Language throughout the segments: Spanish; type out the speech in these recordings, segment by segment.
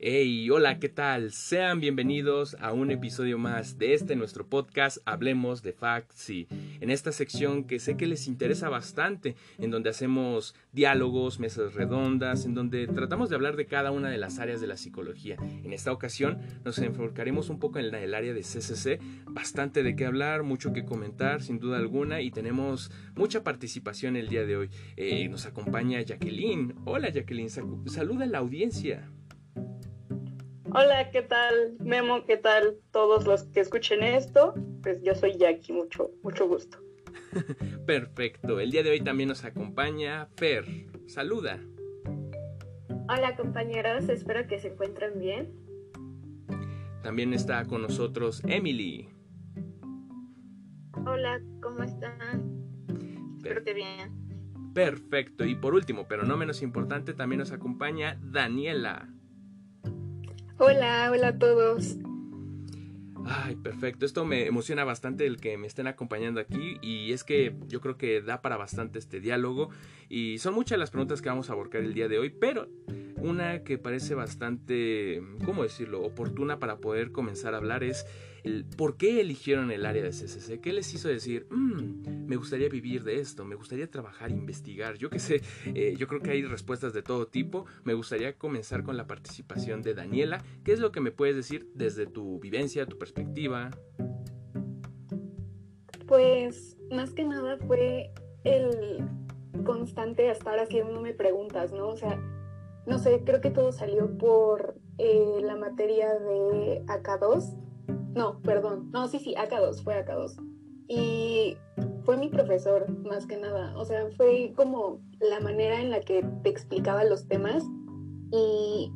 Hey, hola, ¿qué tal? Sean bienvenidos a un episodio más de este nuestro podcast Hablemos de Faxi. En esta sección que sé que les interesa bastante, en donde hacemos diálogos, mesas redondas, en donde tratamos de hablar de cada una de las áreas de la psicología. En esta ocasión nos enfocaremos un poco en el área de CCC, bastante de qué hablar, mucho que comentar, sin duda alguna, y tenemos mucha participación el día de hoy. Eh, nos acompaña Jacqueline. Hola Jacqueline, saluda a la audiencia. Hola, ¿qué tal? Memo, ¿qué tal? Todos los que escuchen esto, pues yo soy Jackie, mucho, mucho gusto. Perfecto. El día de hoy también nos acompaña Fer. Saluda. Hola compañeros, espero que se encuentren bien. También está con nosotros Emily. Hola, ¿cómo están? Espero que bien. Perfecto. Y por último, pero no menos importante, también nos acompaña Daniela. Hola, hola a todos. Ay, perfecto. Esto me emociona bastante el que me estén acompañando aquí y es que yo creo que da para bastante este diálogo y son muchas las preguntas que vamos a abordar el día de hoy, pero una que parece bastante, ¿cómo decirlo?, oportuna para poder comenzar a hablar es por qué eligieron el área de CCC, qué les hizo decir, mm, me gustaría vivir de esto, me gustaría trabajar, investigar, yo qué sé, eh, yo creo que hay respuestas de todo tipo, me gustaría comenzar con la participación de Daniela, ¿qué es lo que me puedes decir desde tu vivencia, tu perspectiva? Pues más que nada fue el constante estar haciéndome preguntas, ¿no? O sea, no sé, creo que todo salió por eh, la materia de AK2. No, perdón, no, sí, sí, AK2, fue AK2. Y fue mi profesor, más que nada. O sea, fue como la manera en la que te explicaba los temas. Y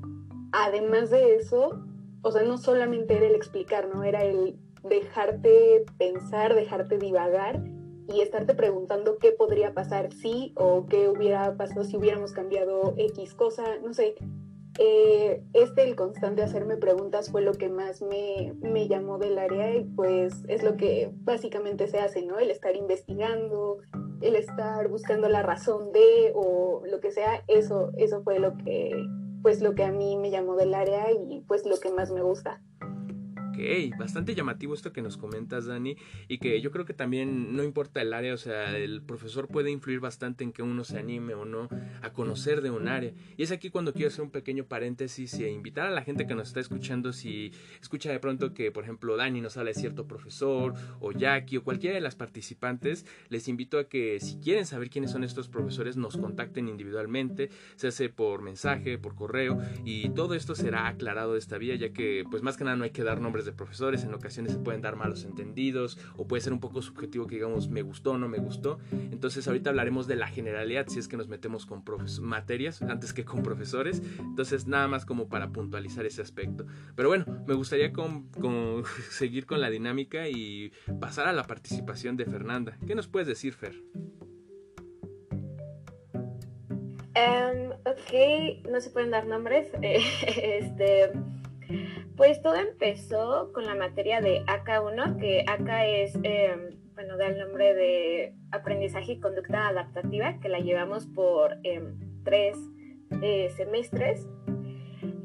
además de eso, o sea, no solamente era el explicar, ¿no? Era el dejarte pensar, dejarte divagar y estarte preguntando qué podría pasar si o qué hubiera pasado si hubiéramos cambiado X cosa, no sé. Eh, este, el constante hacerme preguntas fue lo que más me, me, llamó del área y pues es lo que básicamente se hace, ¿no? El estar investigando, el estar buscando la razón de o lo que sea, eso, eso fue lo que, pues lo que a mí me llamó del área y pues lo que más me gusta. Ok, bastante llamativo esto que nos comentas, Dani, y que yo creo que también no importa el área, o sea, el profesor puede influir bastante en que uno se anime o no a conocer de un área. Y es aquí cuando quiero hacer un pequeño paréntesis y invitar a la gente que nos está escuchando, si escucha de pronto que, por ejemplo, Dani nos habla de cierto profesor, o Jackie, o cualquiera de las participantes, les invito a que si quieren saber quiénes son estos profesores, nos contacten individualmente, se hace por mensaje, por correo, y todo esto será aclarado de esta vía, ya que, pues más que nada no hay que dar nombres de profesores, en ocasiones se pueden dar malos entendidos o puede ser un poco subjetivo que digamos me gustó o no me gustó. Entonces ahorita hablaremos de la generalidad si es que nos metemos con materias antes que con profesores. Entonces nada más como para puntualizar ese aspecto. Pero bueno, me gustaría con, seguir con la dinámica y pasar a la participación de Fernanda. ¿Qué nos puedes decir, Fer? Um, ok, no se pueden dar nombres. este, pues todo empezó con la materia de AK1, que AK es, em, bueno, da el nombre de aprendizaje y conducta adaptativa, que la llevamos por em, tres eh, semestres.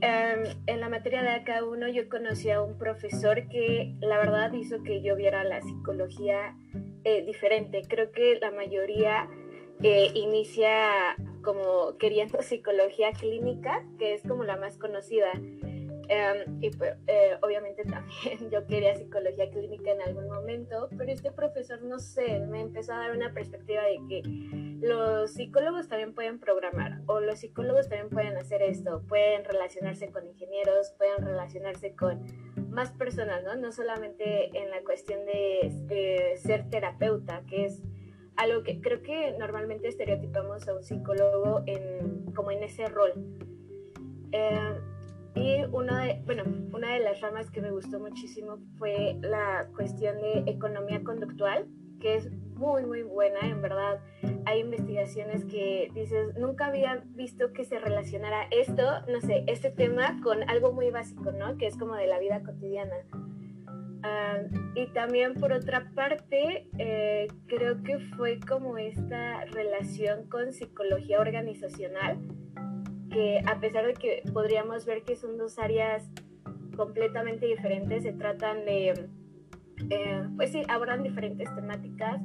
Em, en la materia de AK1 yo conocí a un profesor que la verdad hizo que yo viera la psicología eh, diferente. Creo que la mayoría eh, inicia como queriendo psicología clínica, que es como la más conocida. Em, y pues, eh, obviamente también yo quería psicología clínica en algún momento, pero este profesor, no sé, me empezó a dar una perspectiva de que los psicólogos también pueden programar o los psicólogos también pueden hacer esto, pueden relacionarse con ingenieros, pueden relacionarse con más personas, ¿no? No solamente en la cuestión de, ser terapeuta, que es algo que creo que normalmente estereotipamos a un psicólogo en, como en ese rol. Eh, y una de, bueno, una de las ramas que me gustó muchísimo fue la cuestión de economía conductual, que es muy, muy buena, en verdad. Hay investigaciones que dices, nunca había visto que se relacionara esto, no sé, este tema con algo muy básico, ¿no? Que es como de la vida cotidiana. Ah, y también por otra parte, eh, creo que fue como esta relación con psicología organizacional a pesar de que podríamos ver que son dos áreas completamente diferentes, se tratan de, eh, pues sí, abordan diferentes temáticas,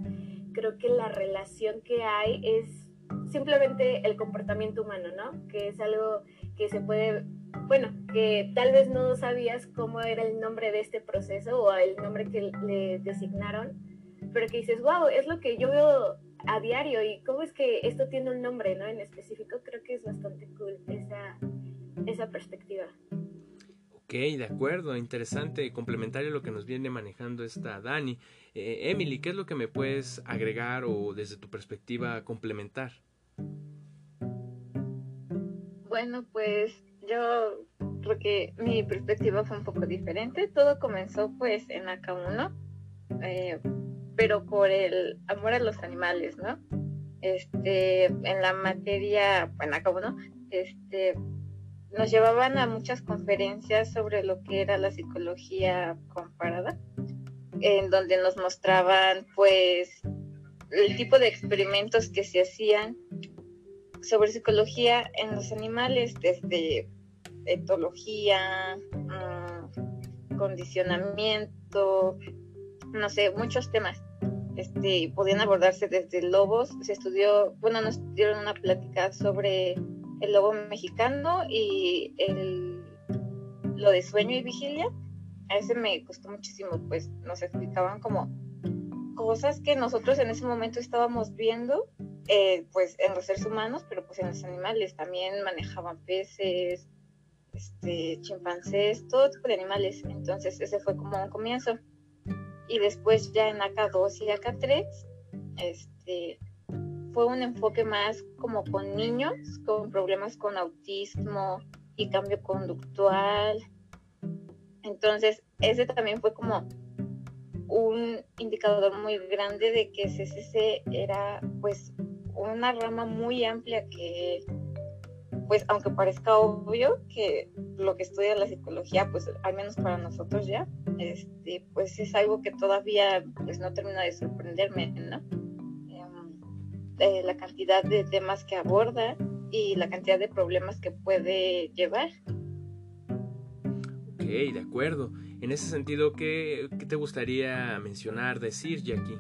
creo que la relación que hay es simplemente el comportamiento humano, ¿no? Que es algo que se puede, bueno, que tal vez no sabías cómo era el nombre de este proceso o el nombre que le designaron, pero que dices, wow, es lo que yo veo a diario y cómo es que esto tiene un nombre, ¿no? En específico, creo que es bastante cool esa, esa perspectiva. Ok, de acuerdo, interesante, complementario a lo que nos viene manejando esta Dani. Eh, Emily, ¿qué es lo que me puedes agregar o desde tu perspectiva complementar? Bueno, pues yo creo que mi perspectiva fue un poco diferente. Todo comenzó pues en AK1, eh, pero por el amor a los animales, ¿no? Este, en la materia, bueno, AK1, este, nos llevaban a muchas conferencias sobre lo que era la psicología comparada, en donde nos mostraban pues el tipo de experimentos que se hacían sobre psicología en los animales, desde etología, mm, condicionamiento, no sé, muchos temas. Este, podían abordarse desde lobos, se estudió, bueno, nos dieron una plática sobre el lobo mexicano y el, lo de sueño y vigilia. A ese me costó muchísimo, pues nos explicaban como cosas que nosotros en ese momento estábamos viendo, eh, pues en los seres humanos, pero pues en los animales también manejaban peces, este, chimpancés, todo tipo de animales. Entonces ese fue como un comienzo. Y después ya en AK2 y AK3, este, fue un enfoque más como con niños, con problemas con autismo y cambio conductual. Entonces, ese también fue como un indicador muy grande de que CCC era pues una rama muy amplia que pues aunque parezca obvio que lo que estudia la psicología pues al menos para nosotros ya este pues es algo que todavía pues no termina de sorprenderme no la cantidad de temas que aborda y la cantidad de problemas que puede llevar. Ok, de acuerdo. En ese sentido, ¿qué, qué te gustaría mencionar, decir, Jackie?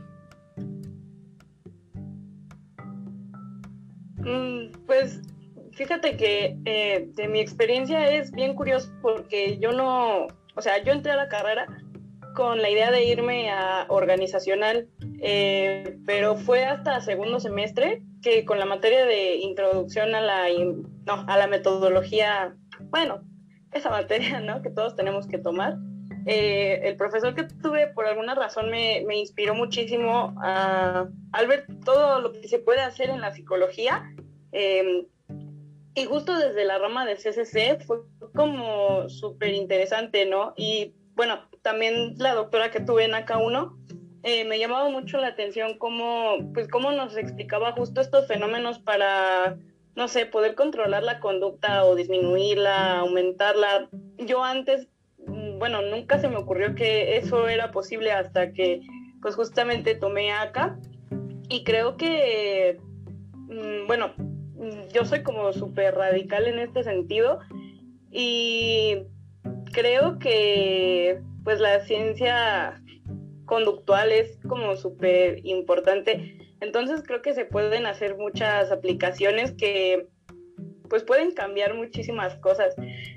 Mm, pues fíjate que eh, de mi experiencia es bien curioso porque yo no, o sea, yo entré a la carrera con la idea de irme a organizacional, eh, pero fue hasta segundo semestre que con la materia de introducción a la, no, a la metodología, bueno, esa materia ¿no? que todos tenemos que tomar, eh, el profesor que tuve por alguna razón me, me inspiró muchísimo a, al ver todo lo que se puede hacer en la psicología. Em, y justo desde la rama de CCC fue como súper interesante, ¿no? Y bueno, también la doctora que tuve en AK1, eh, me llamaba mucho la atención cómo, pues cómo nos explicaba justo estos fenómenos para, no sé, poder controlar la conducta o disminuirla, aumentarla. Yo antes, mm, bueno, nunca se me ocurrió que eso era posible hasta que, pues justamente tomé AK y creo que, mm, bueno, yo soy como súper radical en este sentido y creo que pues la ciencia conductual es como súper importante. Entonces creo que se pueden hacer muchas aplicaciones que pues pueden cambiar muchísimas cosas.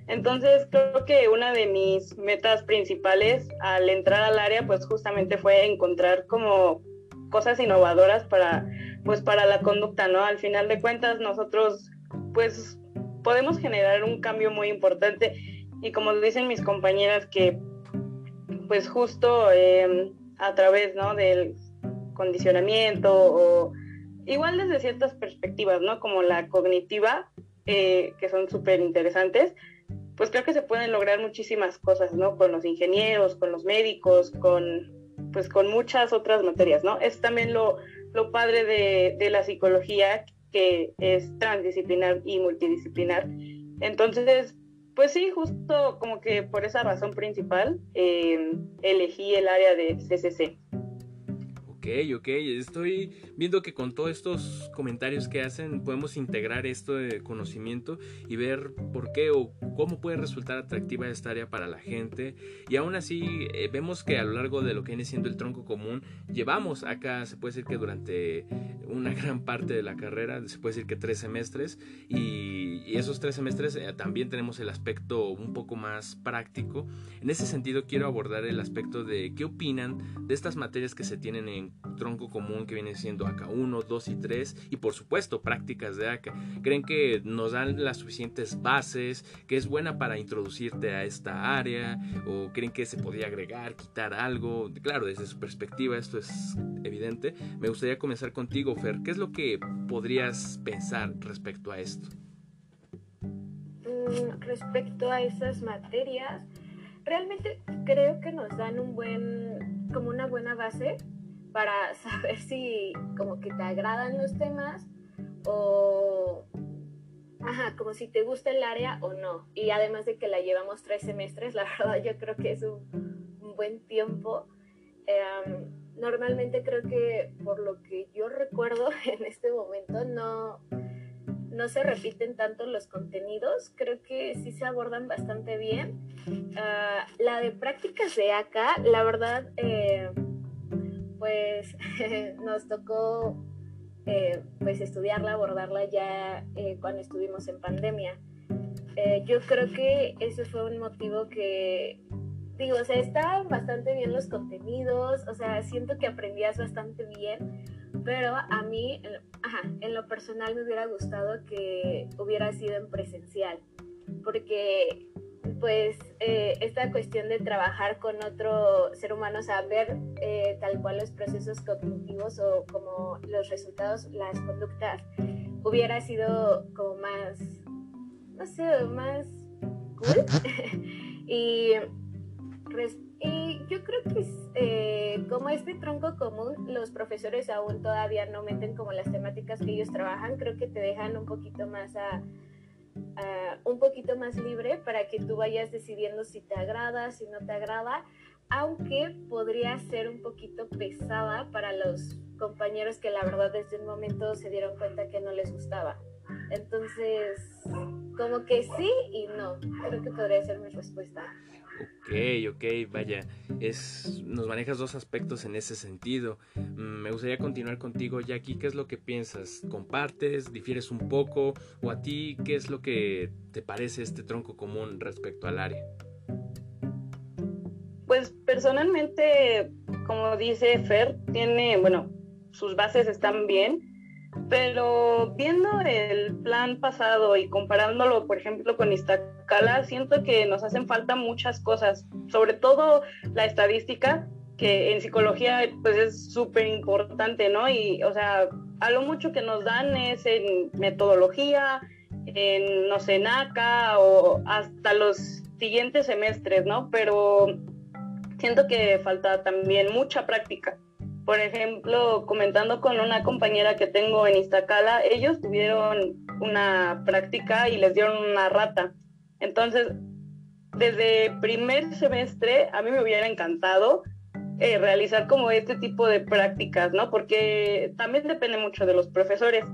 Entonces creo que una de mis metas principales al entrar al área pues justamente fue encontrar como cosas innovadoras para pues para la conducta, ¿no? Al final de cuentas nosotros pues podemos generar un cambio muy importante y como dicen mis compañeras que pues justo em, a través ¿no? del condicionamiento o igual desde ciertas perspectivas, ¿no? Como la cognitiva, eh, que son súper interesantes, pues creo que se pueden lograr muchísimas cosas, ¿no? Con los ingenieros, con los médicos, con, pues con muchas otras materias, ¿no? Es también lo, lo padre de, de la psicología, que es transdisciplinar y multidisciplinar. Entonces, pues sí, justo como que por esa razón principal eh, elegí el área de CCC. Ok, Ok, estoy viendo que con todos estos comentarios que hacen podemos integrar esto de conocimiento y ver por qué o cómo puede resultar atractiva esta área para la gente. Y aún así eh, vemos que a lo largo de lo que viene siendo el tronco común, llevamos acá, se puede decir que durante una gran parte de la carrera, se puede decir que tres semestres, y, esos tres semestres eh, también tenemos el aspecto un poco más práctico. En ese sentido quiero abordar el aspecto de qué opinan de estas materias que se tienen en tronco común que viene siendo ACA 1, 2 y 3 y por supuesto prácticas de ACA. ¿Creen que nos dan las suficientes bases, que es buena para introducirte a esta área o creen que se podría agregar, quitar algo? Claro, desde su perspectiva esto es evidente. Me gustaría comenzar contigo, Fer. ¿Qué es lo que podrías pensar respecto a esto? Mm, respecto a esas materias, realmente creo que nos dan un buen, como una buena base para saber si como que te agradan los temas o ajá, como si te gusta el área o no. Y además de que la llevamos tres semestres, la verdad yo creo que es un, buen tiempo. Em, normalmente creo que por lo que yo recuerdo en este momento no, no se repiten tanto los contenidos, creo que sí se abordan bastante bien. Ah, la de prácticas de acá, la verdad, eh, pues nos tocó eh, pues estudiarla, abordarla ya eh, cuando estuvimos en pandemia. yo creo que ese fue un motivo que, digo, o sea, estaban bastante bien los contenidos, o sea, siento que aprendías bastante bien, pero a mí, en lo personal me hubiera gustado que hubiera sido en presencial, porque pues eh, esta cuestión de trabajar con otro ser humano, saber eh, tal cual los procesos cognitivos o como los resultados, las conductas, hubiera sido como más, no sé, más cool. y y yo creo que eh, como este tronco común, los profesores aún todavía no meten como las temáticas que ellos trabajan, creo que te dejan un poquito más a, un poquito más libre para que tú vayas decidiendo si te agrada, si no te agrada, aunque podría ser un poquito pesada para los compañeros que la verdad desde un momento se dieron cuenta que no les gustaba. Entonces, como que sí y no, creo que podría ser mi respuesta. Ok, ok, vaya, es, nos manejas dos aspectos en ese sentido. Mm, me gustaría continuar contigo, Jackie. ¿Qué es lo que piensas? ¿Compartes? ¿Difieres un poco? ¿O a ti qué es lo que te parece este tronco común respecto al área? Pues personalmente, como dice Fer, tiene, bueno, sus bases están bien pero viendo el plan pasado y comparándolo, por ejemplo, con Iztacala, siento que nos hacen falta muchas cosas, sobre todo la estadística, que en psicología pues es súper importante, ¿no? Y, o sea, a lo mucho que nos dan es en metodología, en, no sé, NACA o hasta los siguientes semestres, ¿no? Pero siento que falta también mucha práctica por ejemplo, comentando con una compañera que tengo en Iztacala, ellos tuvieron una práctica y les dieron una rata. Entonces, desde primer semestre, a mí me hubiera encantado eh, realizar como este tipo de prácticas, ¿no? Porque también depende mucho de los profesores.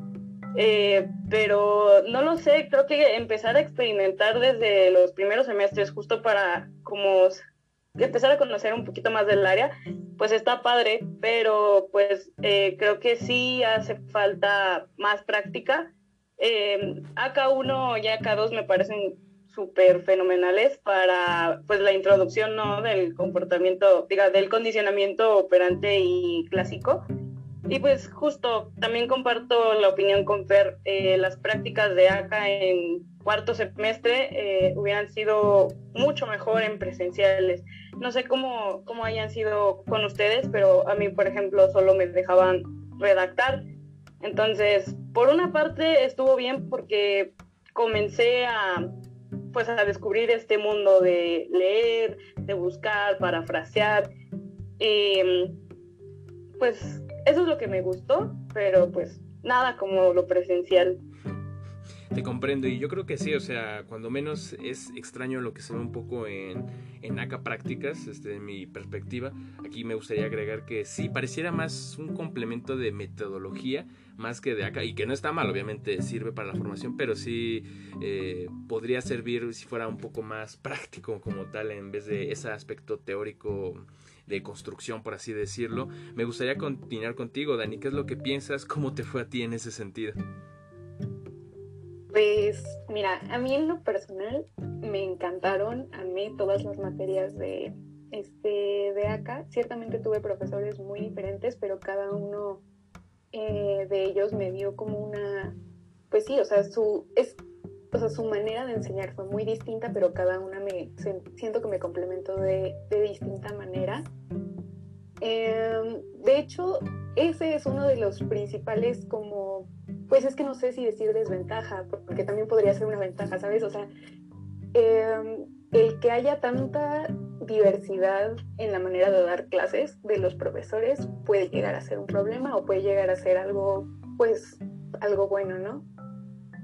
Eh, pero no lo sé, creo que empezar a experimentar desde los primeros semestres, justo para como empezar a conocer un poquito más del área, pues está padre, pero pues eh, creo que sí hace falta más práctica. Eh, AK1 y AK2 me parecen súper fenomenales para pues la introducción ¿no? del comportamiento, diga, del condicionamiento operante y clásico. Y pues justo también comparto la opinión con Fer, eh, las prácticas de AK en cuarto semestre eh, hubieran sido mucho mejor en presenciales. No sé cómo, cómo hayan sido con ustedes, pero a mí, por ejemplo, solo me dejaban redactar. Entonces, por una parte estuvo bien porque comencé a pues a descubrir este mundo de leer, de buscar, parafrasear. Y pues eso es lo que me gustó, pero pues nada como lo presencial. Te comprendo y yo creo que sí, o sea, cuando menos es extraño lo que se ve un poco en, en ACA prácticas, este, en mi perspectiva. Aquí me gustaría agregar que sí, pareciera más un complemento de metodología más que de acá y que no está mal, obviamente sirve para la formación, pero sí eh, podría servir si fuera un poco más práctico como tal en vez de ese aspecto teórico de construcción, por así decirlo. Me gustaría continuar contigo, Dani. ¿Qué es lo que piensas? ¿Cómo te fue a ti en ese sentido? Pues mira, a mí en lo personal me encantaron, a mí todas las materias de, este, de acá. Ciertamente tuve profesores muy diferentes, pero cada uno eh, de ellos me dio como una, pues sí, o sea, su, es, o sea, su manera de enseñar fue muy distinta, pero cada una me siento que me complementó de, de distinta manera. Eh, de hecho, ese es uno de los principales como pues es que no sé si decir desventaja, porque también podría ser una ventaja, ¿sabes? O sea, em, el que haya tanta diversidad en la manera de dar clases de los profesores puede llegar a ser un problema o puede llegar a ser algo, pues, algo bueno, ¿no?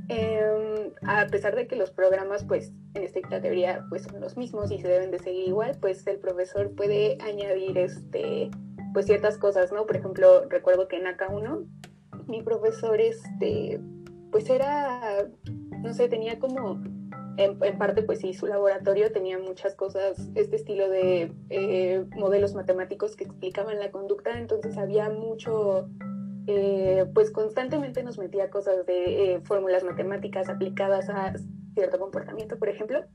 Em, a pesar de que los programas, pues, en esta teoría, pues, son los mismos y se deben de seguir igual, pues el profesor puede añadir, este, pues, ciertas cosas, ¿no? Por ejemplo, recuerdo que en AK1 mi profesor, este, pues era, no sé, tenía como, en, parte, pues sí, su laboratorio tenía muchas cosas, este estilo de eh, modelos matemáticos que explicaban la conducta, entonces había mucho, eh, pues constantemente nos metía cosas de eh, fórmulas matemáticas aplicadas a cierto comportamiento, por ejemplo.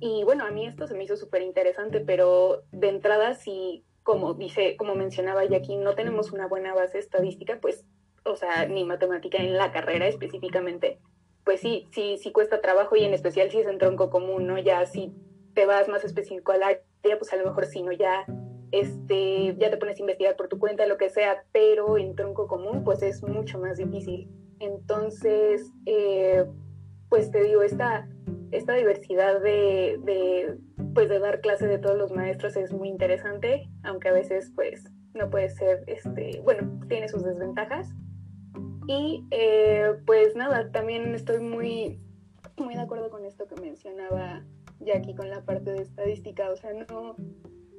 Y bueno, a mí esto se me hizo súper interesante, pero de entrada, si, como dice, como mencionaba Jackie, no tenemos una buena base estadística, pues o sea, ni matemática en la carrera específicamente, pues sí, sí, sí cuesta trabajo y en especial si es en tronco común, ¿no? Ya si te vas más específico al área, pues a lo mejor sí, ¿no? Ya, este, ya te pones a investigar por tu cuenta, lo que sea, pero en tronco común, pues es mucho más difícil. Entonces, eh, pues te digo, esta, esta diversidad de, de, pues de dar clase de todos los maestros es muy interesante, aunque a veces, pues, no puede ser, este, bueno, tiene sus desventajas, y eh, pues nada, también estoy muy, muy de acuerdo con esto que mencionaba Jackie con la parte de estadística. O sea, no,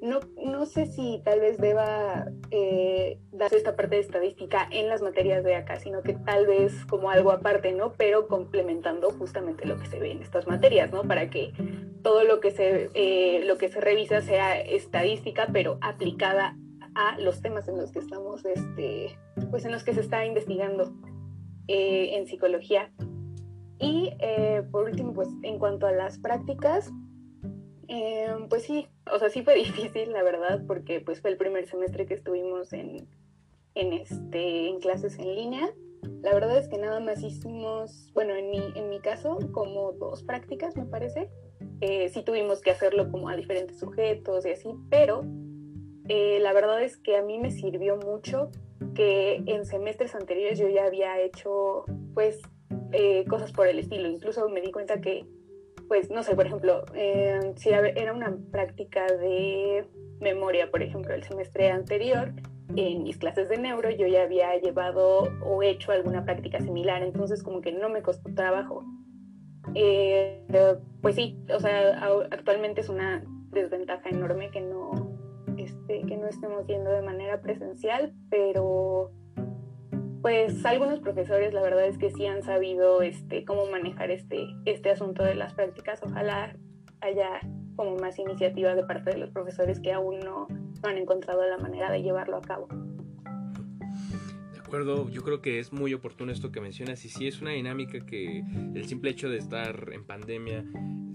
no, no sé si tal vez deba eh, darse esta parte de estadística en las materias de acá, sino que tal vez como algo aparte, ¿no? Pero complementando justamente lo que se ve en estas materias, ¿no? Para que todo lo que se, eh, lo que se revisa sea estadística, pero aplicada a los temas en los que estamos, este, pues en los que se está investigando eh, en psicología. Y eh, por último, pues en cuanto a las prácticas, eh, pues sí, o sea, sí fue difícil, la verdad, porque pues fue el primer semestre que estuvimos en, en, este, en clases en línea. La verdad es que nada más hicimos, bueno, en mi, en mi caso, como dos prácticas, me parece. sí tuvimos que hacerlo como a diferentes sujetos y así, pero eh, la verdad es que a mí me sirvió mucho que en semestres anteriores yo ya había hecho pues eh, cosas por el estilo. Incluso me di cuenta que, pues no sé, por ejemplo, eh, si era una práctica de memoria, por ejemplo, el semestre anterior, en mis clases de neuro yo ya había llevado o hecho alguna práctica similar, entonces como que no me costó trabajo. pues sí, o sea, actualmente es una desventaja enorme que no, no estemos yendo de manera presencial, pero pues algunos profesores la verdad es que sí han sabido este, cómo manejar este, este asunto de las prácticas. Ojalá haya como más iniciativa de parte de los profesores que aún no han encontrado la manera de llevarlo a cabo yo creo que es muy oportuno esto que mencionas y sí es una dinámica que el simple hecho de estar en pandemia,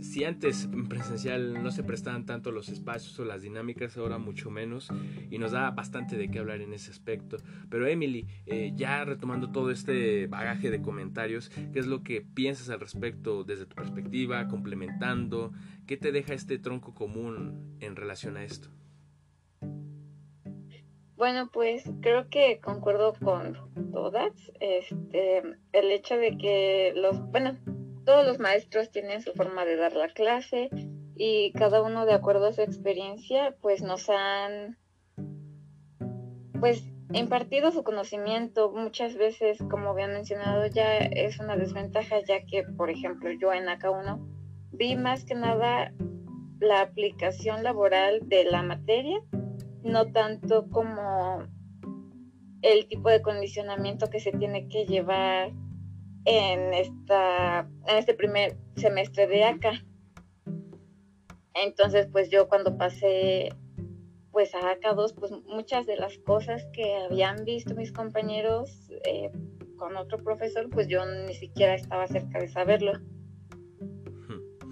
si antes en presencial no se prestaban tanto los espacios o las dinámicas, ahora mucho menos y nos da bastante de qué hablar en ese aspecto. Pero Emily, eh, ya retomando todo este bagaje de comentarios, ¿qué es lo que piensas al respecto desde tu perspectiva, complementando? ¿Qué te deja este tronco común en relación a esto? Bueno, pues creo que concuerdo con todas. Este, el hecho de que los, bueno, todos los maestros tienen su forma de dar la clase y cada uno de acuerdo a su experiencia, pues nos han, pues impartido su conocimiento muchas veces, como habían mencionado, ya es una desventaja, ya que, por ejemplo, yo en AK1 vi más que nada la aplicación laboral de la materia, no tanto como el tipo de condicionamiento que se tiene que llevar en, esta, en este primer semestre de acá. Entonces, pues yo cuando pasé pues a acá 2 pues muchas de las cosas que habían visto mis compañeros eh, con otro profesor, pues yo ni siquiera estaba cerca de saberlo.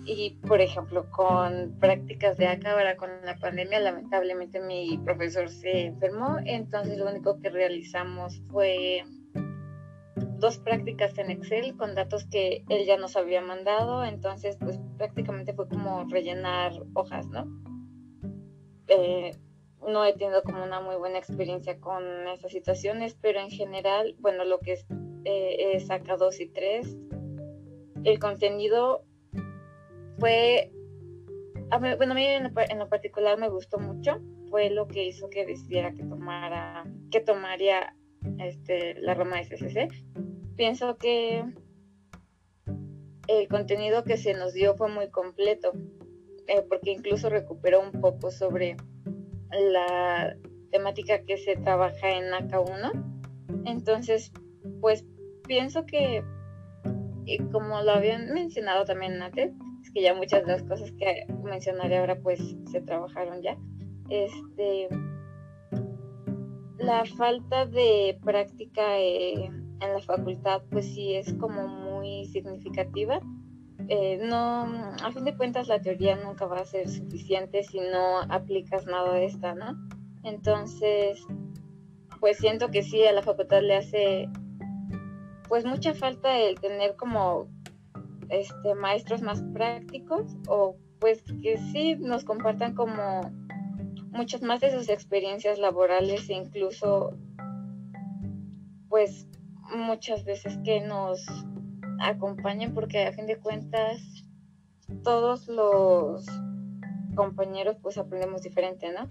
Y, por ejemplo, con prácticas de acá, ahora con la pandemia, lamentablemente mi profesor se enfermó, entonces lo único que realizamos fue dos prácticas en Excel con datos que él ya nos había mandado, entonces pues prácticamente fue como rellenar hojas, ¿no? Eh, no he tenido como una muy buena experiencia con esas situaciones, pero en general, bueno, lo que es, eh, saca 2 y 3, el contenido fue, bueno, a mí en lo, particular me gustó mucho, fue lo que hizo que decidiera que tomara, que tomaría este, la rama SSC. Pienso que el contenido que se nos dio fue muy completo, eh, porque incluso recuperó un poco sobre la temática que se trabaja en AK1. Entonces, pues pienso que, y como lo habían mencionado también antes, es que ya muchas de las cosas que mencionaré ahora pues se trabajaron ya. Este, la falta de práctica eh, en la facultad pues sí es como muy significativa eh, no, a fin de cuentas la teoría nunca va a ser suficiente si no aplicas nada de esta, ¿no? Entonces, pues siento que sí, a la facultad le hace pues mucha falta el tener como este maestros más prácticos o pues que sí nos compartan como muchas más de sus experiencias laborales e incluso pues muchas veces que nos acompañen porque a fin de cuentas todos los compañeros pues aprendemos diferente, ¿no?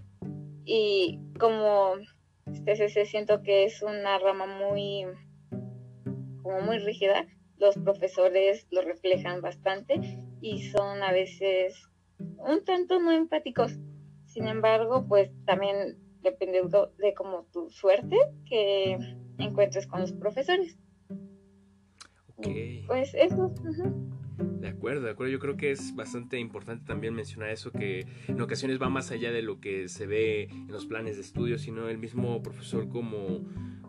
Y como este siento que es una rama muy como muy rígida, los profesores lo reflejan bastante y son a veces un tanto no empáticos. Sin embargo, pues también depende de como tu suerte que encuentres con los profesores. Pues eso. De acuerdo, de acuerdo. Yo creo que es bastante importante también mencionar eso, que en ocasiones va más allá de lo que se ve en los planes de estudio, sino el mismo profesor como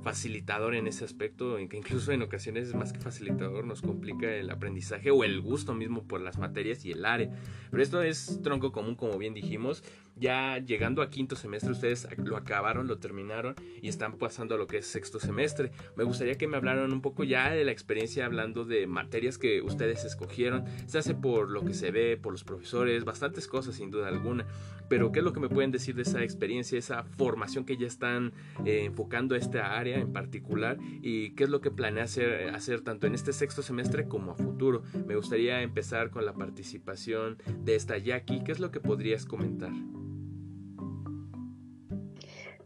facilitador en ese aspecto, en que incluso en ocasiones más que facilitador nos complica el aprendizaje o el gusto mismo por las materias y el área. Pero esto es tronco común, como bien dijimos, ya llegando a quinto semestre ustedes lo acabaron, lo terminaron y están pasando a lo que es sexto semestre. Me gustaría que me hablaran un poco ya de la experiencia hablando de materias que ustedes escogieron. Se hace por lo que se ve, por los profesores, bastantes cosas sin duda alguna. Pero ¿qué es lo que me pueden decir de esa experiencia, esa formación que ya están eh, enfocando a esta área en particular y qué es lo que planea hacer, hacer tanto en este sexto semestre como a futuro? Me gustaría empezar con la participación de esta Jackie. ¿Qué es lo que podrías comentar?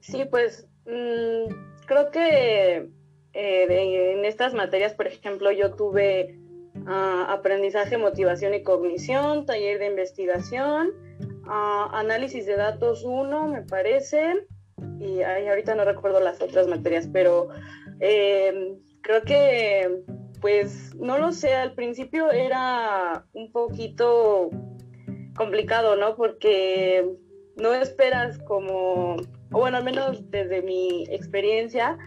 Sí, pues mm, creo que eh, en estas materias, por ejemplo, yo tuve ah, aprendizaje, motivación y cognición, taller de investigación, ah, análisis de datos 1, me parece, y ahorita no recuerdo las otras materias, pero em, creo que, pues, no lo sé, al principio era un poquito complicado, ¿no? Porque no esperas como o bueno, al menos desde mi experiencia,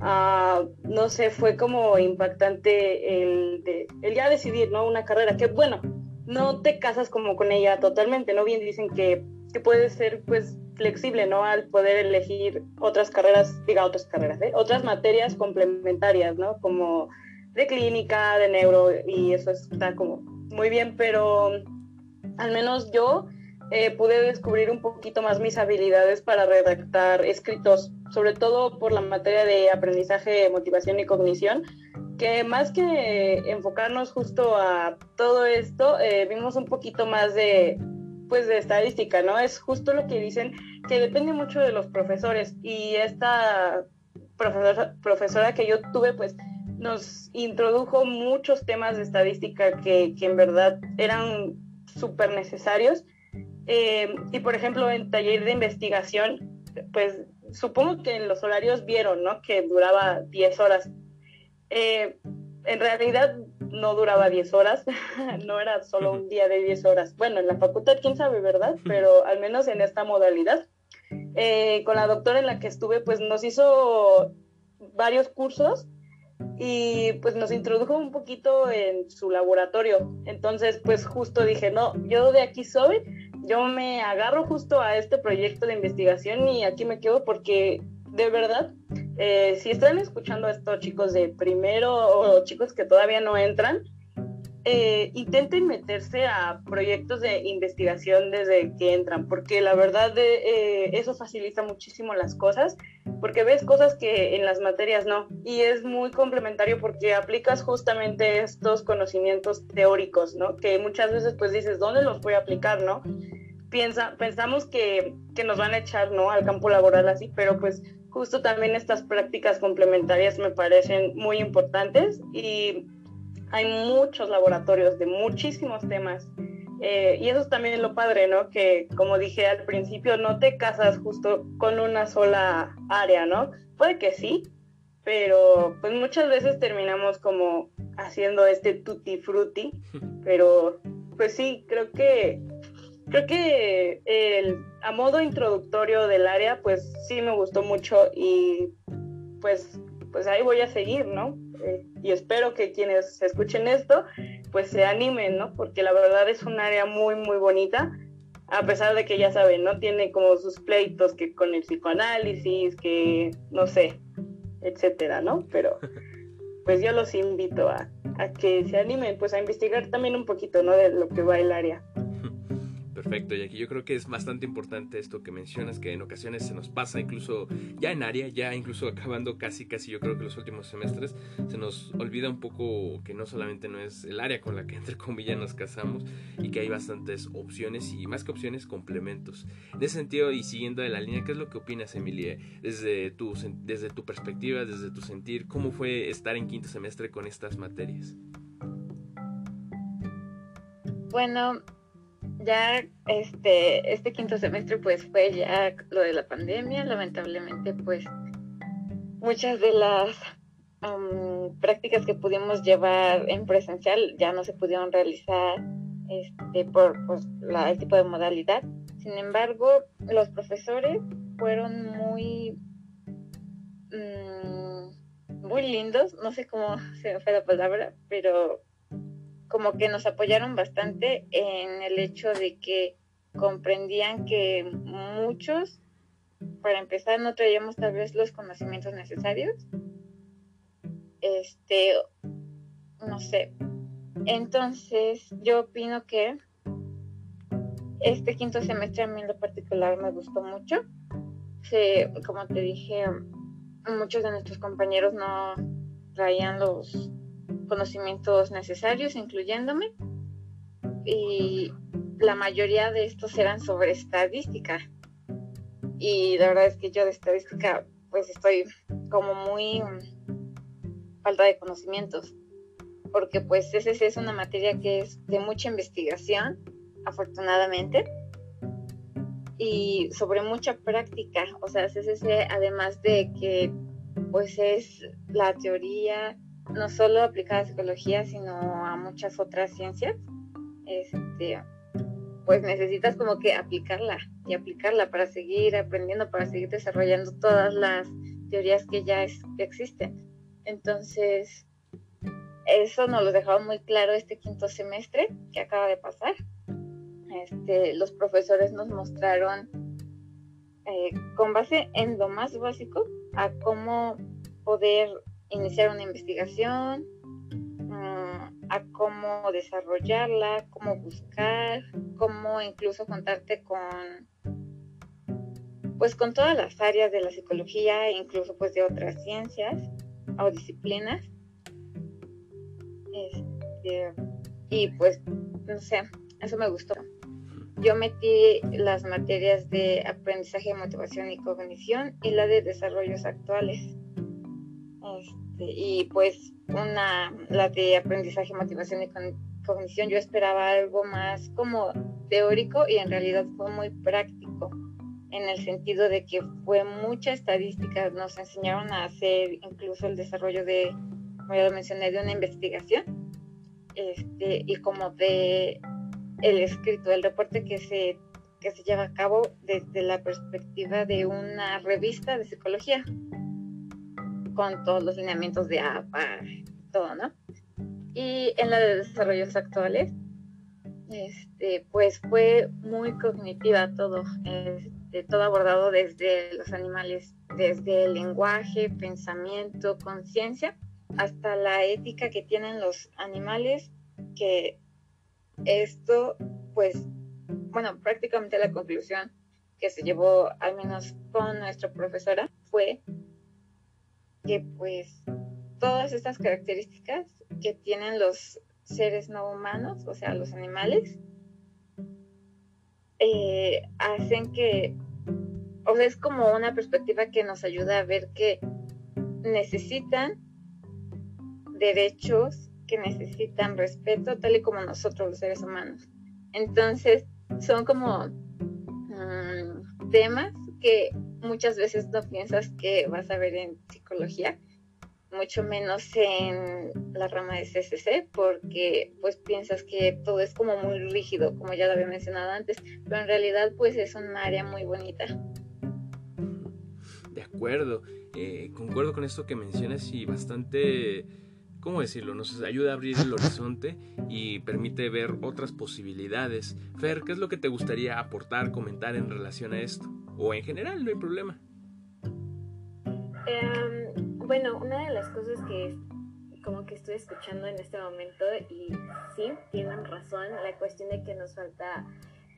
uh, no sé, fue como impactante el, el ya decidir, ¿no? Una carrera que, bueno, no te casas como con ella totalmente, ¿no? Bien dicen que, que puedes ser, pues, flexible, ¿no? Al poder elegir otras carreras, diga otras carreras, ¿eh? Otras materias complementarias, ¿no? Como de clínica, de neuro, y eso está como muy bien, pero al menos yo eh, pude descubrir un poquito más mis habilidades para redactar escritos, sobre todo por la materia de aprendizaje, motivación y cognición, que más que enfocarnos justo a todo esto, eh, vimos un poquito más de, pues, de estadística, ¿no? Es justo lo que dicen, que depende mucho de los profesores y esta profesora, profesora que yo tuve, pues nos introdujo muchos temas de estadística que, en verdad eran súper necesarios. Eh, y por ejemplo, en taller de investigación, pues supongo que en los horarios vieron, ¿no? Que duraba 10 horas. Eh, en realidad no duraba 10 horas, no era solo un día de 10 horas. Bueno, en la facultad, quién sabe, ¿verdad? Pero al menos en esta modalidad. Eh, con la doctora en la que estuve, pues nos hizo varios cursos y pues nos introdujo un poquito en su laboratorio. Entonces, pues justo dije, no, yo de aquí soy, yo me agarro justo a este proyecto de investigación y aquí me quedo porque de verdad, eh, si están escuchando esto chicos de primero o chicos que todavía no entran, eh, intenten meterse a proyectos de investigación desde que entran, porque la verdad eh, eso facilita muchísimo las cosas, porque ves cosas que en las materias no, y es muy complementario porque aplicas justamente estos conocimientos teóricos, ¿no? Que muchas veces pues dices, ¿dónde los voy a aplicar, no? Piensa, pensamos que, que nos van a echar, ¿no? Al campo laboral así, pero pues justo también estas prácticas complementarias me parecen muy importantes y hay muchos laboratorios de muchísimos temas. Eh, y eso es también lo padre, ¿no? Que como dije al principio, no te casas justo con una sola área, ¿no? Puede que sí, pero pues muchas veces terminamos como haciendo este tutti frutti, pero pues sí, creo que creo que el, a modo introductorio del área, pues sí me gustó mucho y pues, pues ahí voy a seguir, ¿no? Eh, y espero que quienes escuchen esto, pues se animen, ¿no? Porque la verdad es un área muy, muy bonita, a pesar de que ya saben, ¿no? Tiene como sus pleitos que con el psicoanálisis, que no sé, etcétera, ¿no? Pero pues yo los invito a, a que se animen, pues a investigar también un poquito, ¿no? De lo que va el área. Perfecto, y aquí yo creo que es bastante importante esto que mencionas, que en ocasiones se nos pasa, incluso ya en área, ya incluso acabando casi, casi yo creo que los últimos semestres, se nos olvida un poco que no solamente no es el área con la que entre comillas nos casamos y que hay bastantes opciones y más que opciones, complementos. En ese sentido, y siguiendo de la línea, ¿qué es lo que opinas, Emilia? Desde tu, desde tu perspectiva, desde tu sentir, ¿cómo fue estar en quinto semestre con estas materias? Bueno, ya este, este quinto semestre pues fue ya lo de la pandemia, lamentablemente pues muchas de las prácticas que pudimos llevar en presencial ya no se pudieron realizar este, por pues, la, el tipo de modalidad. Sin embargo, los profesores fueron muy, mm, muy lindos, no sé cómo se fue la palabra, pero como que nos apoyaron bastante en el hecho de que comprendían que muchos, para empezar, no traíamos tal vez los conocimientos necesarios. Este, no sé. Entonces, yo opino que este quinto semestre a mí en lo particular me gustó mucho. como te dije, muchos de nuestros compañeros no traían los conocimientos necesarios, incluyéndome, y la mayoría de estos eran sobre estadística. Y la verdad es que yo de estadística pues estoy como muy falta de conocimientos, porque pues ese es una materia que es de mucha investigación, afortunadamente, y sobre mucha práctica, o sea, CCC además de que pues es la teoría no solo aplicada a psicología, sino a muchas otras ciencias, este, pues necesitas como que aplicarla y aplicarla para seguir aprendiendo, para seguir desarrollando todas las teorías que ya existen. Entonces, eso nos lo dejaba muy claro este quinto semestre que acaba de pasar. Este, los profesores nos mostraron eh, con base en lo más básico a cómo poder iniciar una investigación, mm, a cómo desarrollarla, cómo buscar, cómo incluso contarte con pues con todas las áreas de la psicología incluso pues de otras ciencias o disciplinas. Este, y pues, no sé, eso me gustó. Yo metí las materias de aprendizaje, motivación y cognición y la de desarrollos actuales Este, y pues una, la de aprendizaje, motivación y cognición, yo esperaba algo más como teórico y en realidad fue muy práctico en el sentido de que fue mucha estadística, nos enseñaron a hacer incluso el desarrollo de, como ya lo mencioné, de una investigación, este, y como de el escrito, el reporte que se, que se lleva a cabo desde la perspectiva de una revista de psicología, con todos los lineamientos de APA, todo, ¿no? Y en la de desarrollos actuales, este, pues fue muy cognitiva todo, este, todo abordado desde los animales, desde el lenguaje, pensamiento, conciencia, hasta la ética que tienen los animales, que esto, pues, bueno, prácticamente la conclusión que se llevó, al menos con nuestra profesora, fue que pues todas estas características que tienen los seres no humanos, o sea, los animales, eh, hacen que, o sea, es como una perspectiva que nos ayuda a ver que necesitan derechos, que necesitan respeto, tal y como nosotros los seres humanos. Entonces, son como mm, temas que muchas veces no piensas que vas a ver en psicología, mucho menos en la rama de CCC, porque pues piensas que todo es como muy rígido, como ya lo había mencionado antes, pero en realidad pues es un área muy bonita. De acuerdo, eh, concuerdo con esto que mencionas y bastante, ¿cómo decirlo? Nos ayuda a abrir el horizonte y permite ver otras posibilidades. Fer, ¿qué es lo que te gustaría aportar, comentar en relación a esto? O en general, no hay problema. Em, bueno, una de las cosas que como que estoy escuchando en este momento y sí, tienen razón, la cuestión de que nos falta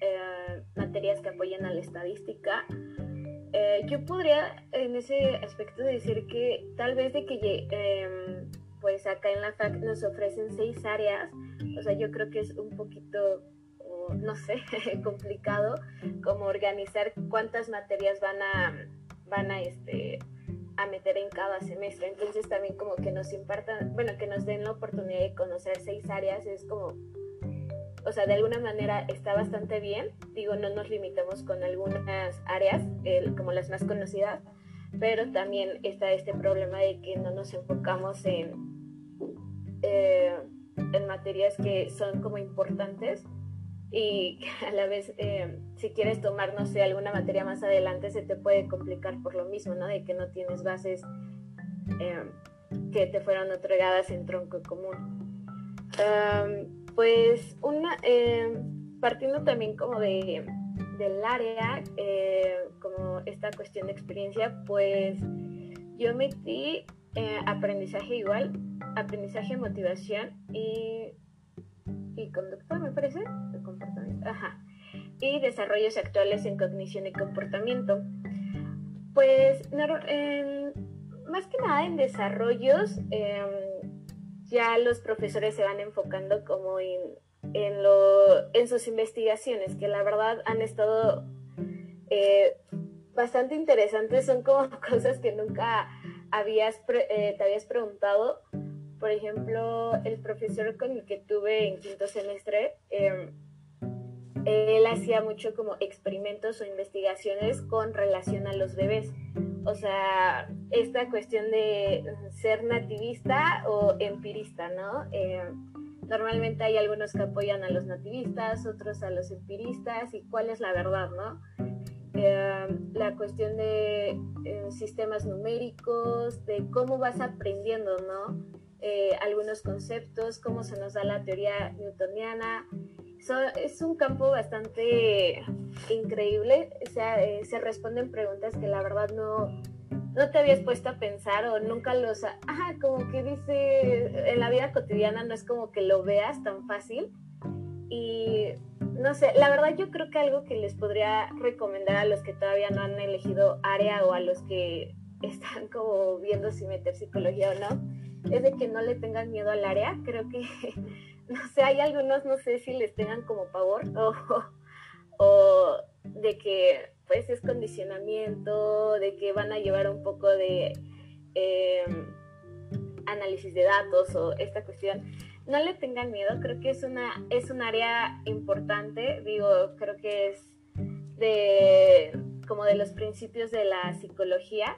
eh, materias que apoyen a la estadística. Eh, yo podría en ese aspecto decir que tal vez de que em, pues acá en la FAC nos ofrecen seis áreas, o sea, yo creo que es un poquito no sé, complicado como organizar cuántas materias van a, van a, este, a meter en cada semestre. Entonces también como que nos impartan, bueno, que nos den la oportunidad de conocer seis áreas es como, o sea, de alguna manera está bastante bien. Digo, no nos limitamos con algunas áreas, como las más conocidas, pero también está este problema de que no nos enfocamos en, eh, en materias que son como importantes y a la vez eh, si quieres tomar, no sé, alguna materia más adelante se te puede complicar por lo mismo, ¿no? De que no tienes bases eh, que te fueron otorgadas en tronco común. pues una, eh, partiendo también como de, del área, como esta cuestión de experiencia, pues yo metí aprendizaje igual, aprendizaje, motivación y y conducta, me parece, de comportamiento, ajá, y desarrollos actuales en cognición y comportamiento. Pues más que nada en desarrollos, em, ya los profesores se van enfocando como en, en, lo, en sus investigaciones, que la verdad han estado eh, bastante interesantes, son como cosas que nunca habías eh, te habías preguntado por ejemplo, el profesor con el que tuve en quinto semestre, em, él hacía mucho como experimentos o investigaciones con relación a los bebés. O sea, esta cuestión de ser nativista o empirista, ¿no? Em, normalmente hay algunos que apoyan a los nativistas, otros a los empiristas, y cuál es la verdad, ¿no? Em, la cuestión de sistemas numéricos, de cómo vas aprendiendo, ¿no? Eh, algunos conceptos, cómo se nos da la teoría newtoniana. es un campo bastante increíble, o sea, eh, se responden preguntas que la verdad no, no te habías puesto a pensar o nunca los... Ajá, como que dice, en la vida cotidiana no es como que lo veas tan fácil. Y no sé, la verdad yo creo que algo que les podría recomendar a los que todavía no han elegido área o a los que están como viendo si meter psicología o no, es de que no le tengan miedo al área. Creo que, no sé, hay algunos, no sé si les tengan como pavor o, de que pues es condicionamiento, de que van a llevar un poco de, em, análisis de datos o esta cuestión, no le tengan miedo, creo que es una es un área importante, digo, creo que es de como de los principios de la psicología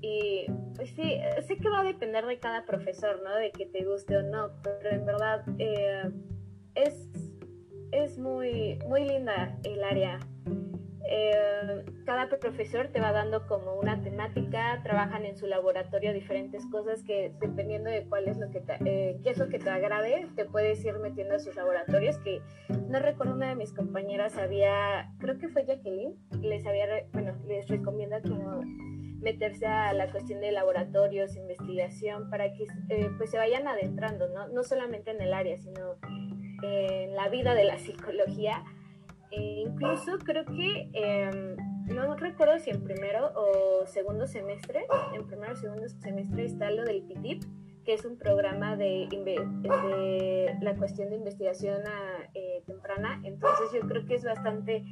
y pues sí, sé que va a depender de cada profesor, ¿no? De que te guste o no, pero en verdad eh, es, es muy, muy linda el área eh, cada profesor te va dando como una temática, trabajan en su laboratorio diferentes cosas que dependiendo de cuál es lo que te, eh, qué es lo que te agrade, te puedes ir metiendo a sus laboratorios, que no recuerdo una de mis compañeras había, creo que fue Jacqueline, les había, bueno, les recomienda como meterse a la cuestión de laboratorios, investigación, para que eh, pues se vayan adentrando, ¿no? No solamente en el área, sino en la vida de la psicología e incluso creo que, em, no recuerdo si en primero o segundo semestre, en primero o segundo semestre está lo del PITIP, que es un programa de, la cuestión de investigación eh, temprana. Entonces yo creo que es bastante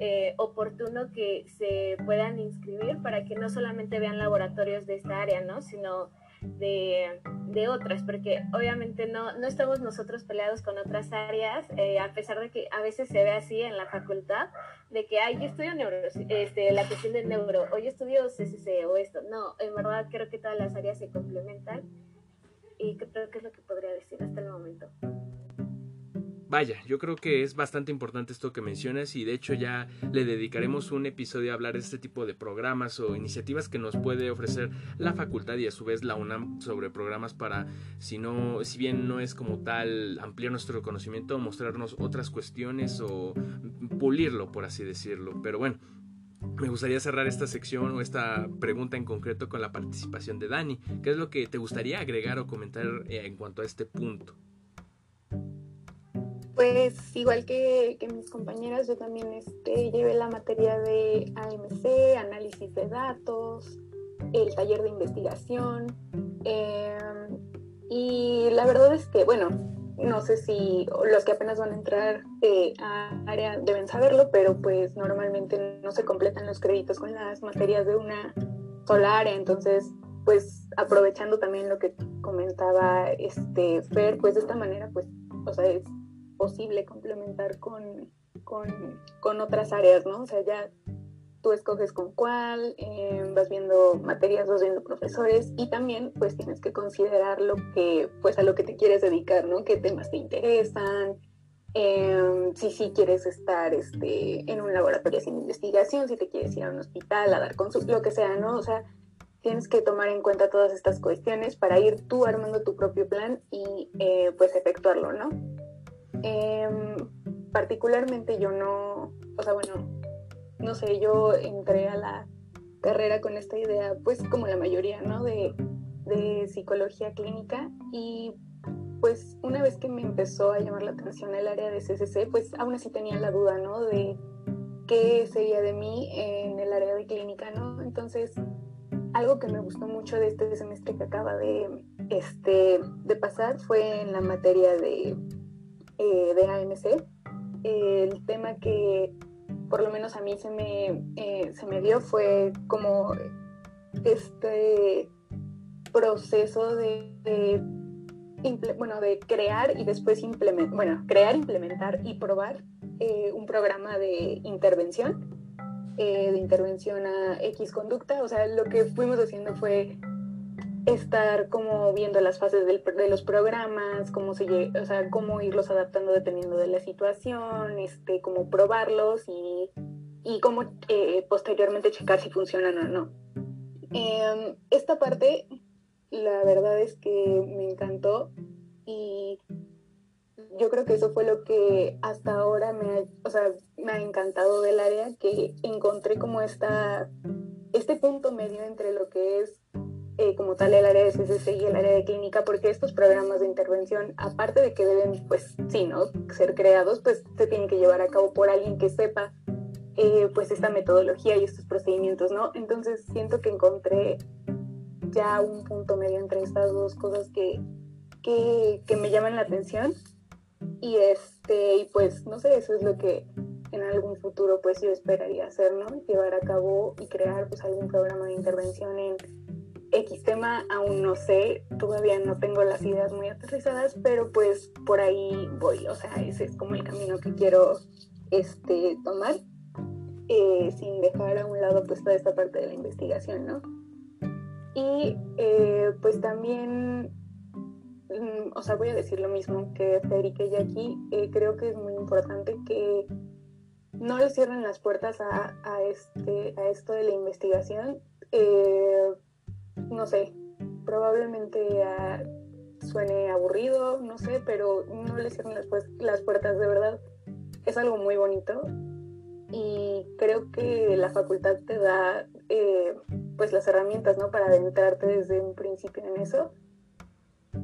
eh, oportuno que se puedan inscribir para que no solamente vean laboratorios de esta área, ¿no? sino de, de, otras, porque obviamente no, no estamos nosotros peleados con otras áreas, eh, a pesar de que a veces se ve así en la facultad, de que, ay, yo estudio neuro, este, la cuestión del neuro, o yo estudio CCC o esto. No, en verdad creo que todas las áreas se complementan y creo que es lo que podría decir hasta el momento. Vaya, yo creo que es bastante importante esto que mencionas y de hecho ya le dedicaremos un episodio a hablar de este tipo de programas o iniciativas que nos puede ofrecer la facultad y a su vez la UNAM sobre programas para, si no, si bien no es como tal ampliar nuestro conocimiento, mostrarnos otras cuestiones o pulirlo, por así decirlo. Pero bueno, me gustaría cerrar esta sección o esta pregunta en concreto con la participación de Dani. ¿Qué es lo que te gustaría agregar o comentar en cuanto a este punto? Pues igual que, mis compañeras, yo también este, llevé la materia de AMC, análisis de datos, el taller de investigación. Em, y la verdad es que, bueno, no sé si los que apenas van a entrar eh, a área deben saberlo, pero pues normalmente no se completan los créditos con las materias de una sola área. Entonces, pues aprovechando también lo que comentaba este Fer, pues de esta manera, pues, o sea, es posible complementar con, con, otras áreas, ¿no? O sea, ya tú escoges con cuál, eh, vas viendo materias, vas viendo profesores y también pues tienes que considerar lo que, pues a lo que te quieres dedicar, ¿no? ¿Qué temas te interesan? Em, si sí quieres estar este, en un laboratorio sin investigación, si te quieres ir a un hospital a dar consultas, lo que sea, ¿no? O sea, tienes que tomar en cuenta todas estas cuestiones para ir tú armando tu propio plan y eh, pues efectuarlo, ¿no? Em, particularmente yo no, o sea, bueno, no sé, yo entré a la carrera con esta idea, pues como la mayoría, ¿no? De, de psicología clínica y pues una vez que me empezó a llamar la atención el área de CCC, pues aún así tenía la duda, ¿no? De qué sería de mí en el área de clínica, ¿no? Entonces, algo que me gustó mucho de este semestre que acaba de, este, de pasar fue en la materia de eh, de AMC. el tema que por lo menos a mí se me, eh, se me dio fue como este proceso de, bueno, de crear y después implementar, bueno, crear, implementar y probar eh, un programa de intervención, de intervención a X conducta. O sea, lo que fuimos haciendo fue estar como viendo las fases de los programas, cómo, se, o sea, cómo irlos adaptando dependiendo de la situación, este, cómo probarlos y, y cómo eh, posteriormente checar si funcionan o no. Em, esta parte, la verdad es que me encantó y yo creo que eso fue lo que hasta ahora me ha, o sea, me ha encantado del área, que encontré como esta, este punto medio entre lo que es eh, como tal el área de CCC y el área de clínica, porque estos programas de intervención, aparte de que deben, pues sí, ¿no? Ser creados, pues se tienen que llevar a cabo por alguien que sepa, eh, pues esta metodología y estos procedimientos, ¿no? Entonces siento que encontré ya un punto medio entre estas dos cosas que, que, que me llaman la atención y este, y pues no sé, eso es lo que en algún futuro pues yo esperaría hacer, ¿no? Llevar a cabo y crear pues algún programa de intervención en X tema aún no sé, todavía no tengo las ideas muy aterrizadas, pero pues por ahí voy, o sea, ese es como el camino que quiero este, tomar, eh, sin dejar a un lado pues toda esta parte de la investigación, ¿no? Y eh, pues también, mm, o sea, voy a decir lo mismo que Federica y Jackie, eh, creo que es muy importante que no le cierren las puertas a, este, a esto de la investigación. Eh, no sé, probablemente ah, suene aburrido, no sé, pero no le cierren las, las puertas de verdad. Es algo muy bonito y creo que la facultad te da eh, pues las herramientas, ¿no? Para adentrarte desde un principio en eso.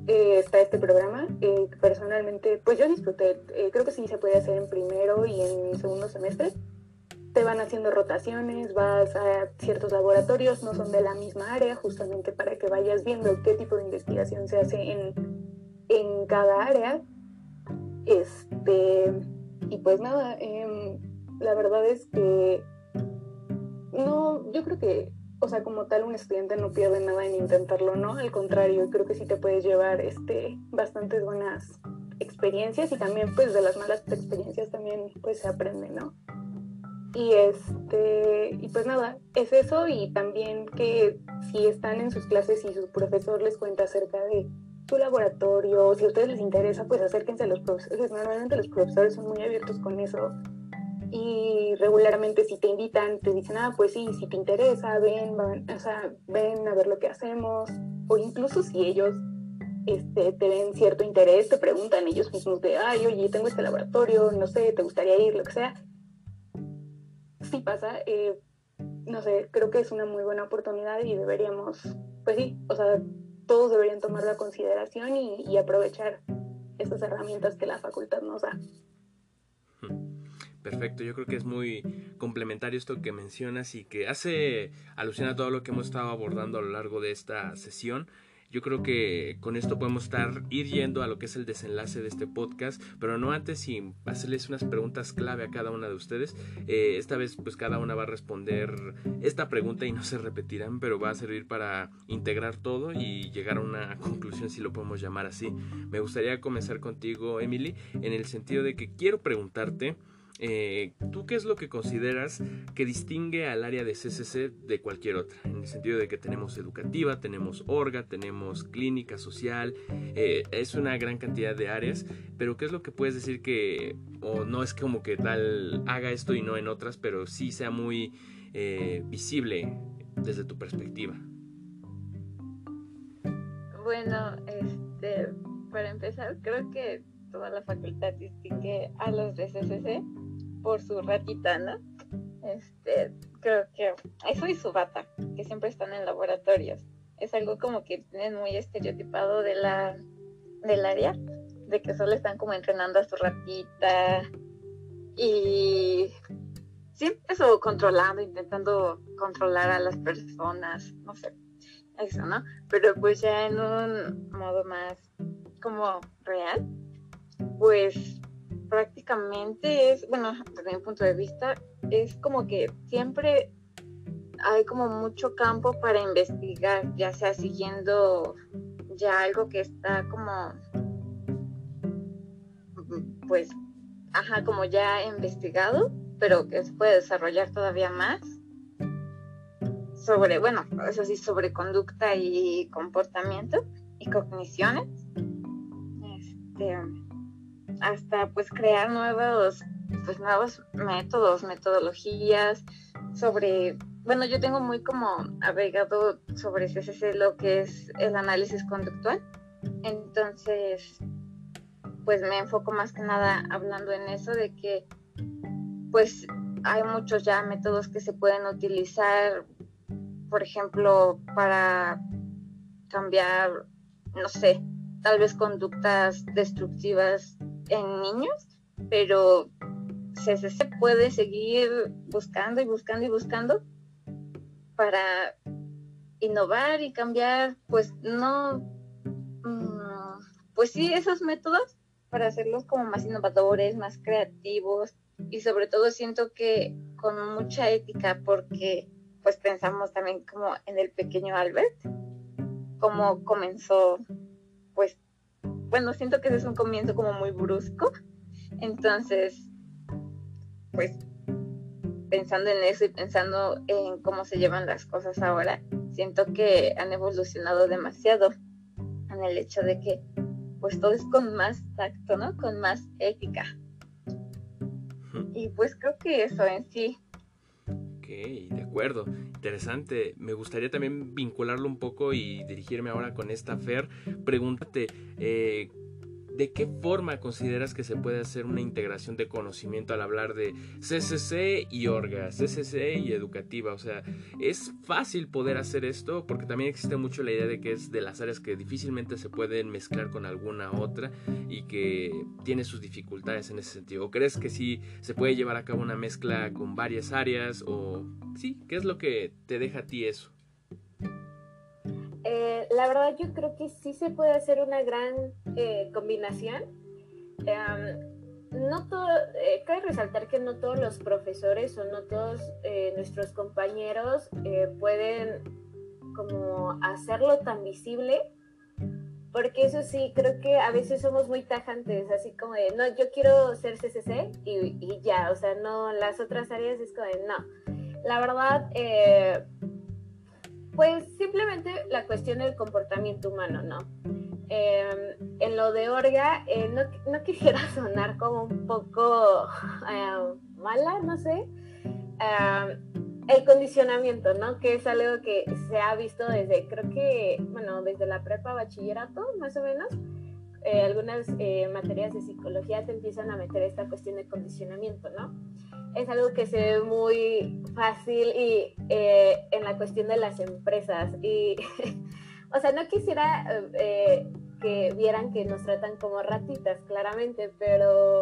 Eh, está este programa. Eh, personalmente, pues yo disfruté, eh, creo que sí se puede hacer en primero y en segundo semestre. Te van haciendo rotaciones, vas a ciertos laboratorios, no son de la misma área, justamente para que vayas viendo qué tipo de investigación se hace en, en cada área. Este, y pues nada, em, la verdad es que no, yo creo que o sea, como tal, un estudiante no pierde nada en intentarlo, ¿no? Al contrario, creo que sí te puedes llevar este, bastantes buenas experiencias y también, pues, de las malas experiencias también, pues, se aprende, ¿no? Y este, y pues nada, es eso y también que si están en sus clases y su profesor les cuenta acerca de su laboratorio, si a ustedes les interesa, pues acérquense a los profesores. Normalmente los profesores son muy abiertos con eso y regularmente si te invitan, te dicen, ah, pues sí, si te interesa, ven, o sea, ven a ver lo que hacemos, o incluso si ellos este, te ven cierto interés, te preguntan ellos mismos de, ay, oye, tengo este laboratorio, no sé, te gustaría ir, lo que sea. Sí pasa, eh, no sé, creo que es una muy buena oportunidad y deberíamos, pues sí, o sea, todos deberían tomarlo a consideración y, y aprovechar estas herramientas que la facultad nos da. Perfecto, yo creo que es muy complementario esto que mencionas y que hace alusión a todo lo que hemos estado abordando a lo largo de esta sesión. Yo creo que con esto podemos estar ir yendo a lo que es el desenlace de este podcast, pero no antes sin hacerles unas preguntas clave a cada una de ustedes. Eh, esta vez pues cada una va a responder esta pregunta y no se repetirán, pero va a servir para integrar todo y llegar a una conclusión si lo podemos llamar así. Me gustaría comenzar contigo, Emily, en el sentido de que quiero preguntarte eh, ¿tú qué es lo que consideras que distingue al área de CCC de cualquier otra? En el sentido de que tenemos educativa, tenemos orga, tenemos clínica social, eh, es una gran cantidad de áreas, pero ¿qué es lo que puedes decir que, o no es como que tal haga esto y no en otras, pero sí sea muy eh, visible desde tu perspectiva? Bueno, este, para empezar, creo que toda la facultad distingue a los de CCC por su ratita, ¿no? Este, creo que eso y su bata, que siempre están en laboratorios. Es algo como que tienen muy estereotipado de la, del área, de que solo están como entrenando a su ratita y siempre eso controlando, intentando controlar a las personas, no sé, eso, ¿no? Pero pues ya en un modo más como real, pues prácticamente es, bueno, desde mi punto de vista, es como que siempre hay como mucho campo para investigar, ya sea siguiendo ya algo que está como, pues, ajá, como ya investigado, pero que se puede desarrollar todavía más sobre, bueno, eso sí, sobre conducta y comportamiento y cogniciones. Este, hasta pues crear nuevos, pues nuevos métodos, metodologías sobre, bueno, yo tengo muy como agregado sobre CCC lo que es el análisis conductual. Entonces, pues me enfoco más que nada hablando en eso de que pues hay muchos ya métodos que se pueden utilizar, por ejemplo, para cambiar, no sé, tal vez conductas destructivas en niños, pero se, se puede seguir buscando y buscando y buscando para innovar y cambiar, pues no, mm, pues sí, esos métodos para hacerlos como más innovadores, más creativos y sobre todo siento que con mucha ética porque pues pensamos también como en el pequeño Albert cómo comenzó, pues, bueno, siento que ese es un comienzo como muy brusco. Entonces, pues, pensando en eso y pensando en cómo se llevan las cosas ahora, siento que han evolucionado demasiado en el hecho de que pues todo es con más tacto, ¿no? Con más ética. Y pues creo que eso en sí. De acuerdo. Interesante. Me gustaría también vincularlo un poco y dirigirme ahora con esta Fer. Pregúntate, eh, ¿De qué forma consideras que se puede hacer una integración de conocimiento al hablar de CCC y Orga, CCC y educativa? O sea, ¿es fácil poder hacer esto? Porque también existe mucho la idea de que es de las áreas que difícilmente se pueden mezclar con alguna otra y que tiene sus dificultades en ese sentido. ¿O crees que sí se puede llevar a cabo una mezcla con varias áreas? ¿O sí? ¿Qué es lo que te deja a ti eso? Eh, la verdad yo creo que sí se puede hacer una gran eh, combinación. Em, no todo, eh, cabe resaltar que no todos los profesores o no todos nuestros compañeros pueden como hacerlo tan visible, porque eso sí, creo que a veces somos muy tajantes, así como de, no, yo quiero ser CCC y, y ya, o sea, no, las otras áreas es como de, no. La verdad, pues simplemente la cuestión del comportamiento humano, ¿no? Em, en lo de Orga, eh, no, quisiera sonar como un poco em, mala, no sé. Em, el condicionamiento, ¿no? Que es algo que se ha visto desde, creo que, bueno, desde la prepa bachillerato, más o menos. Eh, algunas eh, materias de psicología te empiezan a meter esta cuestión de condicionamiento, ¿no? Es algo que se ve muy fácil y eh, en la cuestión de las empresas. Y, o sea, no quisiera eh, que vieran que nos tratan como ratitas, claramente, pero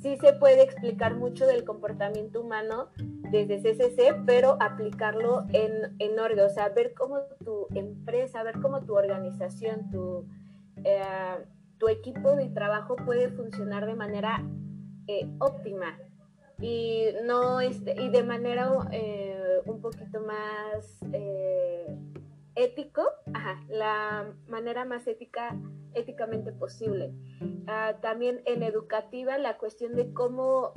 sí se puede explicar mucho del comportamiento humano desde CCC, pero aplicarlo en, en o sea, ver cómo tu empresa, ver cómo tu organización, tu, eh, tu equipo de trabajo puede funcionar de manera óptima y no este, y de manera eh, un poquito más eh, ético, ajá, la manera más ética, éticamente posible. Ah, también en educativa la cuestión de cómo,